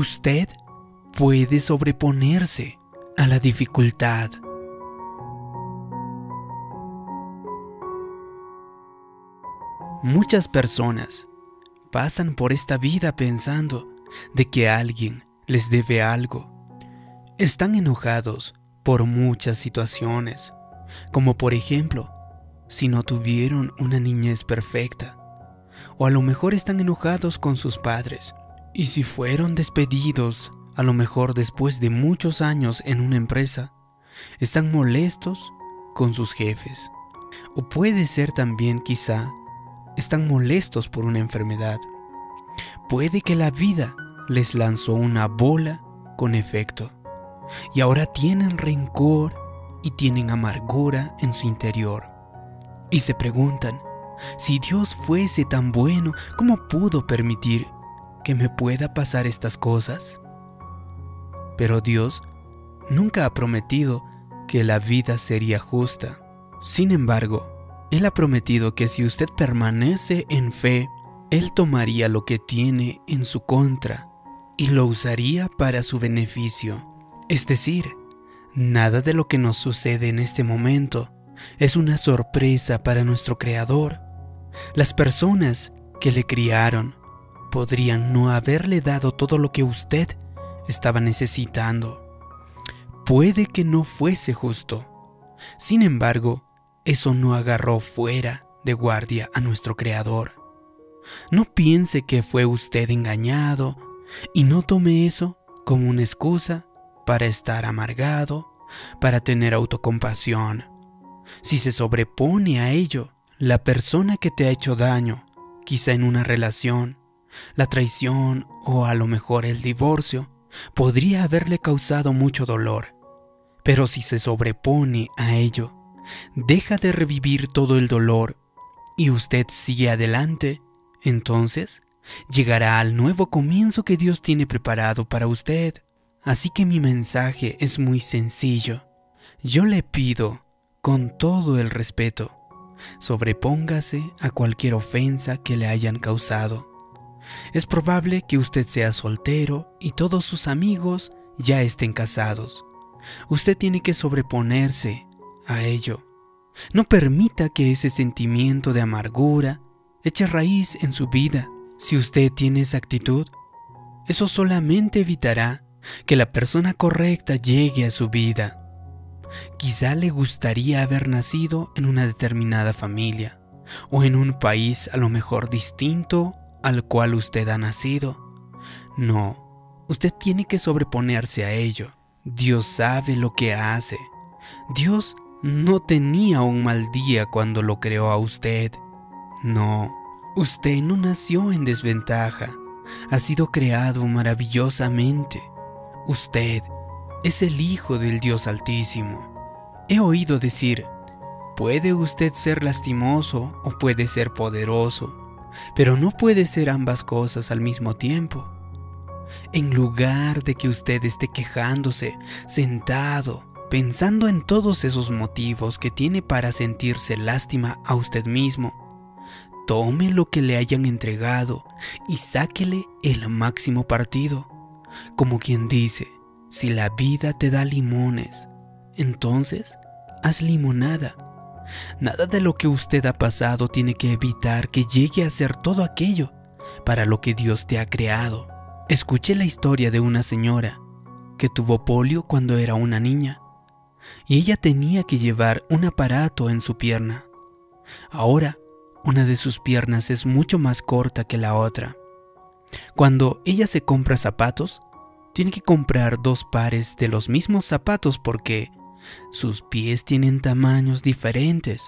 usted puede sobreponerse a la dificultad. Muchas personas pasan por esta vida pensando de que alguien les debe algo. Están enojados por muchas situaciones, como por ejemplo, si no tuvieron una niñez perfecta, o a lo mejor están enojados con sus padres, y si fueron despedidos, a lo mejor después de muchos años en una empresa, están molestos con sus jefes. O puede ser también quizá están molestos por una enfermedad. Puede que la vida les lanzó una bola con efecto y ahora tienen rencor y tienen amargura en su interior. Y se preguntan, si Dios fuese tan bueno, ¿cómo pudo permitir que me pueda pasar estas cosas? Pero Dios nunca ha prometido que la vida sería justa. Sin embargo, él ha prometido que si usted permanece en fe, Él tomaría lo que tiene en su contra y lo usaría para su beneficio. Es decir, nada de lo que nos sucede en este momento es una sorpresa para nuestro Creador. Las personas que le criaron podrían no haberle dado todo lo que usted estaba necesitando. Puede que no fuese justo. Sin embargo, eso no agarró fuera de guardia a nuestro Creador. No piense que fue usted engañado y no tome eso como una excusa para estar amargado, para tener autocompasión. Si se sobrepone a ello, la persona que te ha hecho daño, quizá en una relación, la traición o a lo mejor el divorcio, podría haberle causado mucho dolor. Pero si se sobrepone a ello, deja de revivir todo el dolor y usted sigue adelante, entonces llegará al nuevo comienzo que Dios tiene preparado para usted. Así que mi mensaje es muy sencillo. Yo le pido, con todo el respeto, sobrepóngase a cualquier ofensa que le hayan causado. Es probable que usted sea soltero y todos sus amigos ya estén casados. Usted tiene que sobreponerse a ello. No permita que ese sentimiento de amargura eche raíz en su vida. Si usted tiene esa actitud, eso solamente evitará que la persona correcta llegue a su vida. Quizá le gustaría haber nacido en una determinada familia o en un país a lo mejor distinto al cual usted ha nacido. No, usted tiene que sobreponerse a ello. Dios sabe lo que hace. Dios no tenía un mal día cuando lo creó a usted. No, usted no nació en desventaja. Ha sido creado maravillosamente. Usted es el Hijo del Dios Altísimo. He oído decir, puede usted ser lastimoso o puede ser poderoso, pero no puede ser ambas cosas al mismo tiempo. En lugar de que usted esté quejándose, sentado, pensando en todos esos motivos que tiene para sentirse lástima a usted mismo, tome lo que le hayan entregado y sáquele el máximo partido. Como quien dice, si la vida te da limones, entonces haz limonada. Nada de lo que usted ha pasado tiene que evitar que llegue a ser todo aquello para lo que Dios te ha creado. Escuché la historia de una señora que tuvo polio cuando era una niña y ella tenía que llevar un aparato en su pierna. Ahora, una de sus piernas es mucho más corta que la otra. Cuando ella se compra zapatos, tiene que comprar dos pares de los mismos zapatos porque sus pies tienen tamaños diferentes.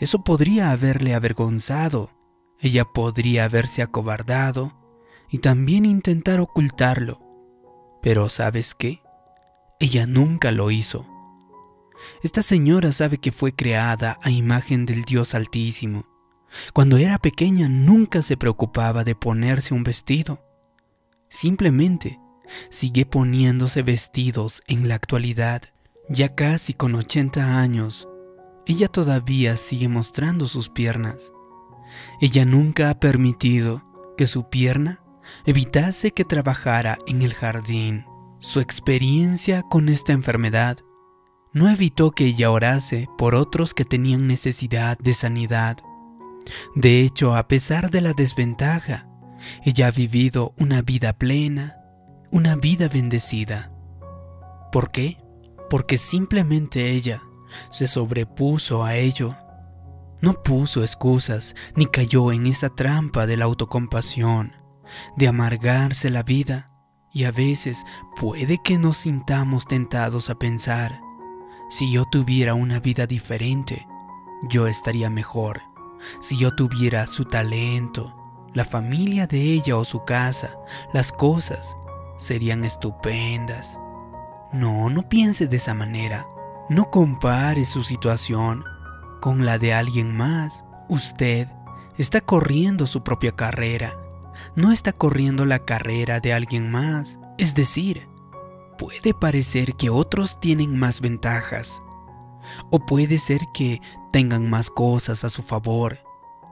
Eso podría haberle avergonzado. Ella podría haberse acobardado y también intentar ocultarlo. Pero ¿sabes qué? Ella nunca lo hizo. Esta señora sabe que fue creada a imagen del Dios Altísimo. Cuando era pequeña nunca se preocupaba de ponerse un vestido. Simplemente sigue poniéndose vestidos en la actualidad. Ya casi con 80 años, ella todavía sigue mostrando sus piernas. Ella nunca ha permitido que su pierna evitase que trabajara en el jardín. Su experiencia con esta enfermedad no evitó que ella orase por otros que tenían necesidad de sanidad. De hecho, a pesar de la desventaja, ella ha vivido una vida plena, una vida bendecida. ¿Por qué? Porque simplemente ella se sobrepuso a ello. No puso excusas ni cayó en esa trampa de la autocompasión, de amargarse la vida. Y a veces puede que nos sintamos tentados a pensar, si yo tuviera una vida diferente, yo estaría mejor. Si yo tuviera su talento, la familia de ella o su casa, las cosas serían estupendas. No, no piense de esa manera. No compare su situación con la de alguien más. Usted está corriendo su propia carrera. No está corriendo la carrera de alguien más. Es decir, puede parecer que otros tienen más ventajas. O puede ser que tengan más cosas a su favor.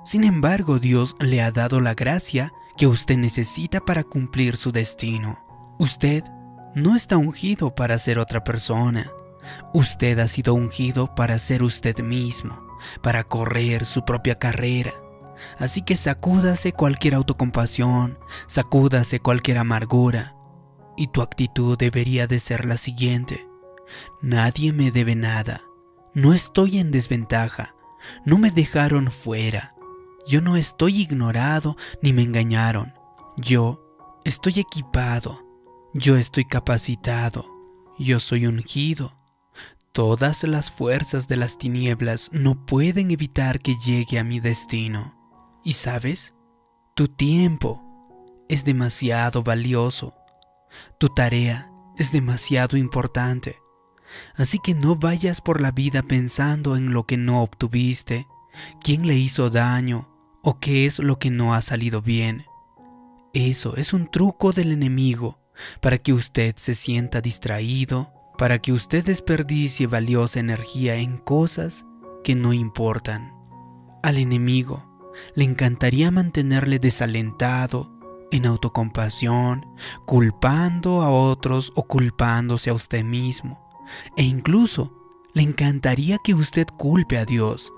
Sin embargo, Dios le ha dado la gracia que usted necesita para cumplir su destino. Usted no está ungido para ser otra persona. Usted ha sido ungido para ser usted mismo, para correr su propia carrera. Así que sacúdase cualquier autocompasión, sacúdase cualquier amargura. Y tu actitud debería de ser la siguiente. Nadie me debe nada. No estoy en desventaja. No me dejaron fuera. Yo no estoy ignorado ni me engañaron. Yo estoy equipado. Yo estoy capacitado, yo soy ungido. Todas las fuerzas de las tinieblas no pueden evitar que llegue a mi destino. Y sabes, tu tiempo es demasiado valioso. Tu tarea es demasiado importante. Así que no vayas por la vida pensando en lo que no obtuviste, quién le hizo daño o qué es lo que no ha salido bien. Eso es un truco del enemigo para que usted se sienta distraído, para que usted desperdicie valiosa energía en cosas que no importan. Al enemigo le encantaría mantenerle desalentado, en autocompasión, culpando a otros o culpándose a usted mismo, e incluso le encantaría que usted culpe a Dios.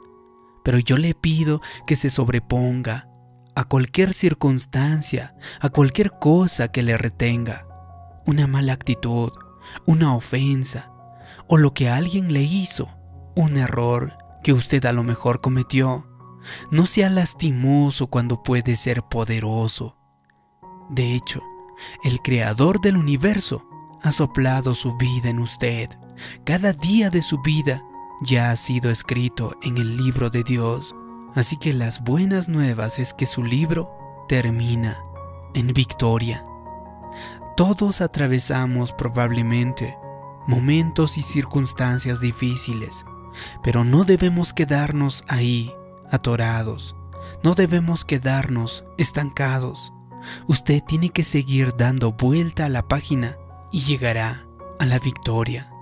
Pero yo le pido que se sobreponga a cualquier circunstancia, a cualquier cosa que le retenga, una mala actitud, una ofensa o lo que alguien le hizo, un error que usted a lo mejor cometió. No sea lastimoso cuando puede ser poderoso. De hecho, el creador del universo ha soplado su vida en usted. Cada día de su vida ya ha sido escrito en el libro de Dios. Así que las buenas nuevas es que su libro termina en victoria. Todos atravesamos probablemente momentos y circunstancias difíciles, pero no debemos quedarnos ahí atorados, no debemos quedarnos estancados. Usted tiene que seguir dando vuelta a la página y llegará a la victoria.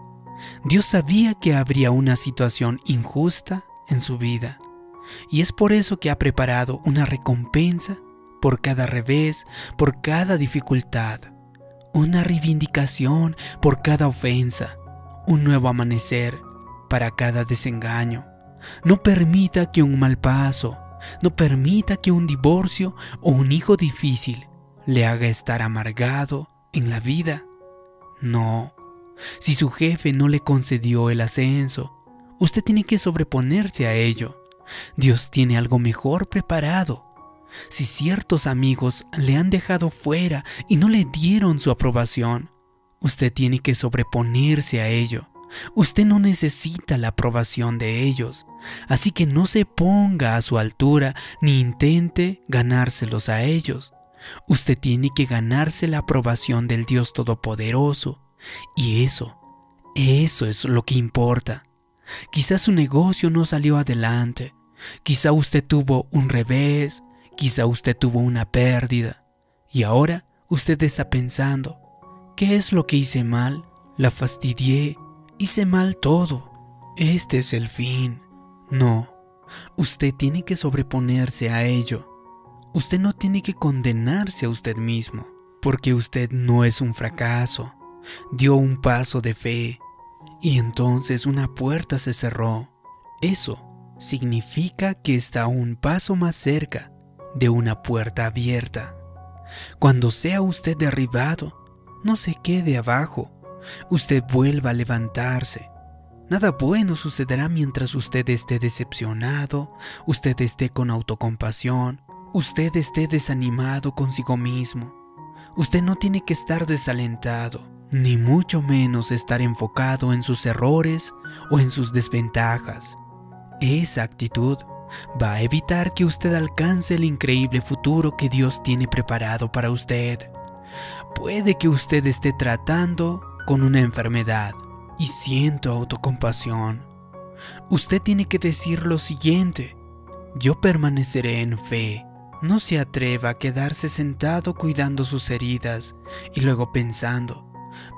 Dios sabía que habría una situación injusta en su vida y es por eso que ha preparado una recompensa por cada revés, por cada dificultad, una reivindicación por cada ofensa, un nuevo amanecer para cada desengaño. No permita que un mal paso, no permita que un divorcio o un hijo difícil le haga estar amargado en la vida. No, si su jefe no le concedió el ascenso, usted tiene que sobreponerse a ello. Dios tiene algo mejor preparado. Si ciertos amigos le han dejado fuera y no le dieron su aprobación, usted tiene que sobreponerse a ello. Usted no necesita la aprobación de ellos, así que no se ponga a su altura ni intente ganárselos a ellos. Usted tiene que ganarse la aprobación del Dios Todopoderoso, y eso, eso es lo que importa. Quizás su negocio no salió adelante, quizá usted tuvo un revés, quizá usted tuvo una pérdida, y ahora usted está pensando, ¿qué es lo que hice mal? La fastidié, hice mal todo. Este es el fin. No, usted tiene que sobreponerse a ello. usted no tiene que condenarse a usted mismo, porque usted no es un fracaso. Dio un paso de fe y entonces una puerta se cerró. Eso significa que está un paso más cerca de una puerta abierta. Cuando sea usted derribado, no se quede abajo. Usted vuelva a levantarse. Nada bueno sucederá mientras usted esté decepcionado, usted esté con autocompasión, usted esté desanimado consigo mismo. Usted no tiene que estar desalentado, ni mucho menos estar enfocado en sus errores o en sus desventajas. Esa actitud va a evitar que usted alcance el increíble futuro que Dios tiene preparado para usted. Puede que usted esté tratando con una enfermedad y siento autocompasión. Usted tiene que decir lo siguiente, yo permaneceré en fe. No se atreva a quedarse sentado cuidando sus heridas y luego pensando,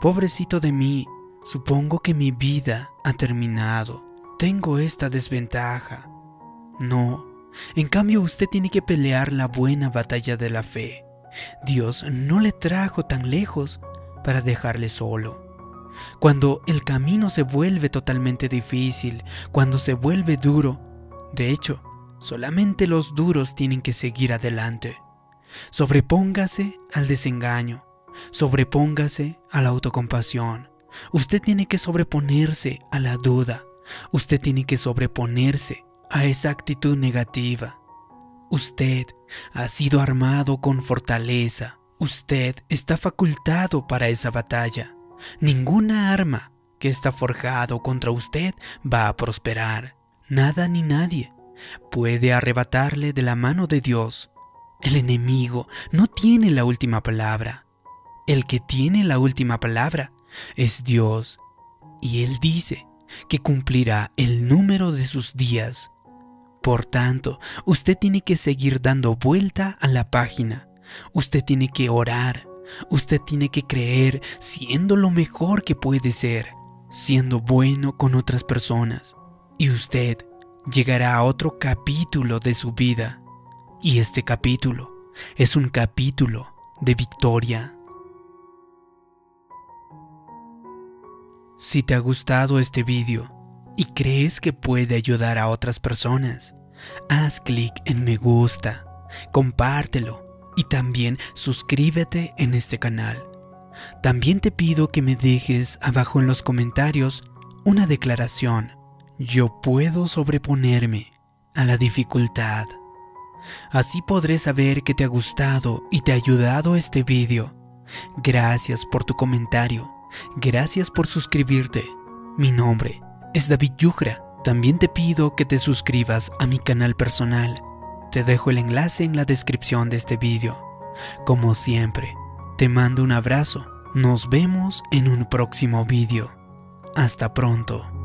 pobrecito de mí, supongo que mi vida ha terminado. Tengo esta desventaja. No, en cambio usted tiene que pelear la buena batalla de la fe. Dios no le trajo tan lejos para dejarle solo. Cuando el camino se vuelve totalmente difícil, cuando se vuelve duro, de hecho, solamente los duros tienen que seguir adelante. Sobrepóngase al desengaño, sobrepóngase a la autocompasión. Usted tiene que sobreponerse a la duda, usted tiene que sobreponerse a esa actitud negativa. Usted ha sido armado con fortaleza. Usted está facultado para esa batalla. Ninguna arma que está forjado contra usted va a prosperar. Nada ni nadie puede arrebatarle de la mano de Dios. El enemigo no tiene la última palabra. El que tiene la última palabra es Dios. Y Él dice que cumplirá el número de sus días. Por tanto, usted tiene que seguir dando vuelta a la página. Usted tiene que orar. Usted tiene que creer siendo lo mejor que puede ser, siendo bueno con otras personas. Y usted llegará a otro capítulo de su vida. Y este capítulo es un capítulo de victoria. Si te ha gustado este vídeo y crees que puede ayudar a otras personas, haz clic en me gusta, compártelo y también suscríbete en este canal. También te pido que me dejes abajo en los comentarios una declaración. Yo puedo sobreponerme a la dificultad. Así podré saber que te ha gustado y te ha ayudado este vídeo. Gracias por tu comentario. Gracias por suscribirte. Mi nombre es David Yugra también te pido que te suscribas a mi canal personal. Te dejo el enlace en la descripción de este vídeo. Como siempre, te mando un abrazo. Nos vemos en un próximo vídeo. Hasta pronto.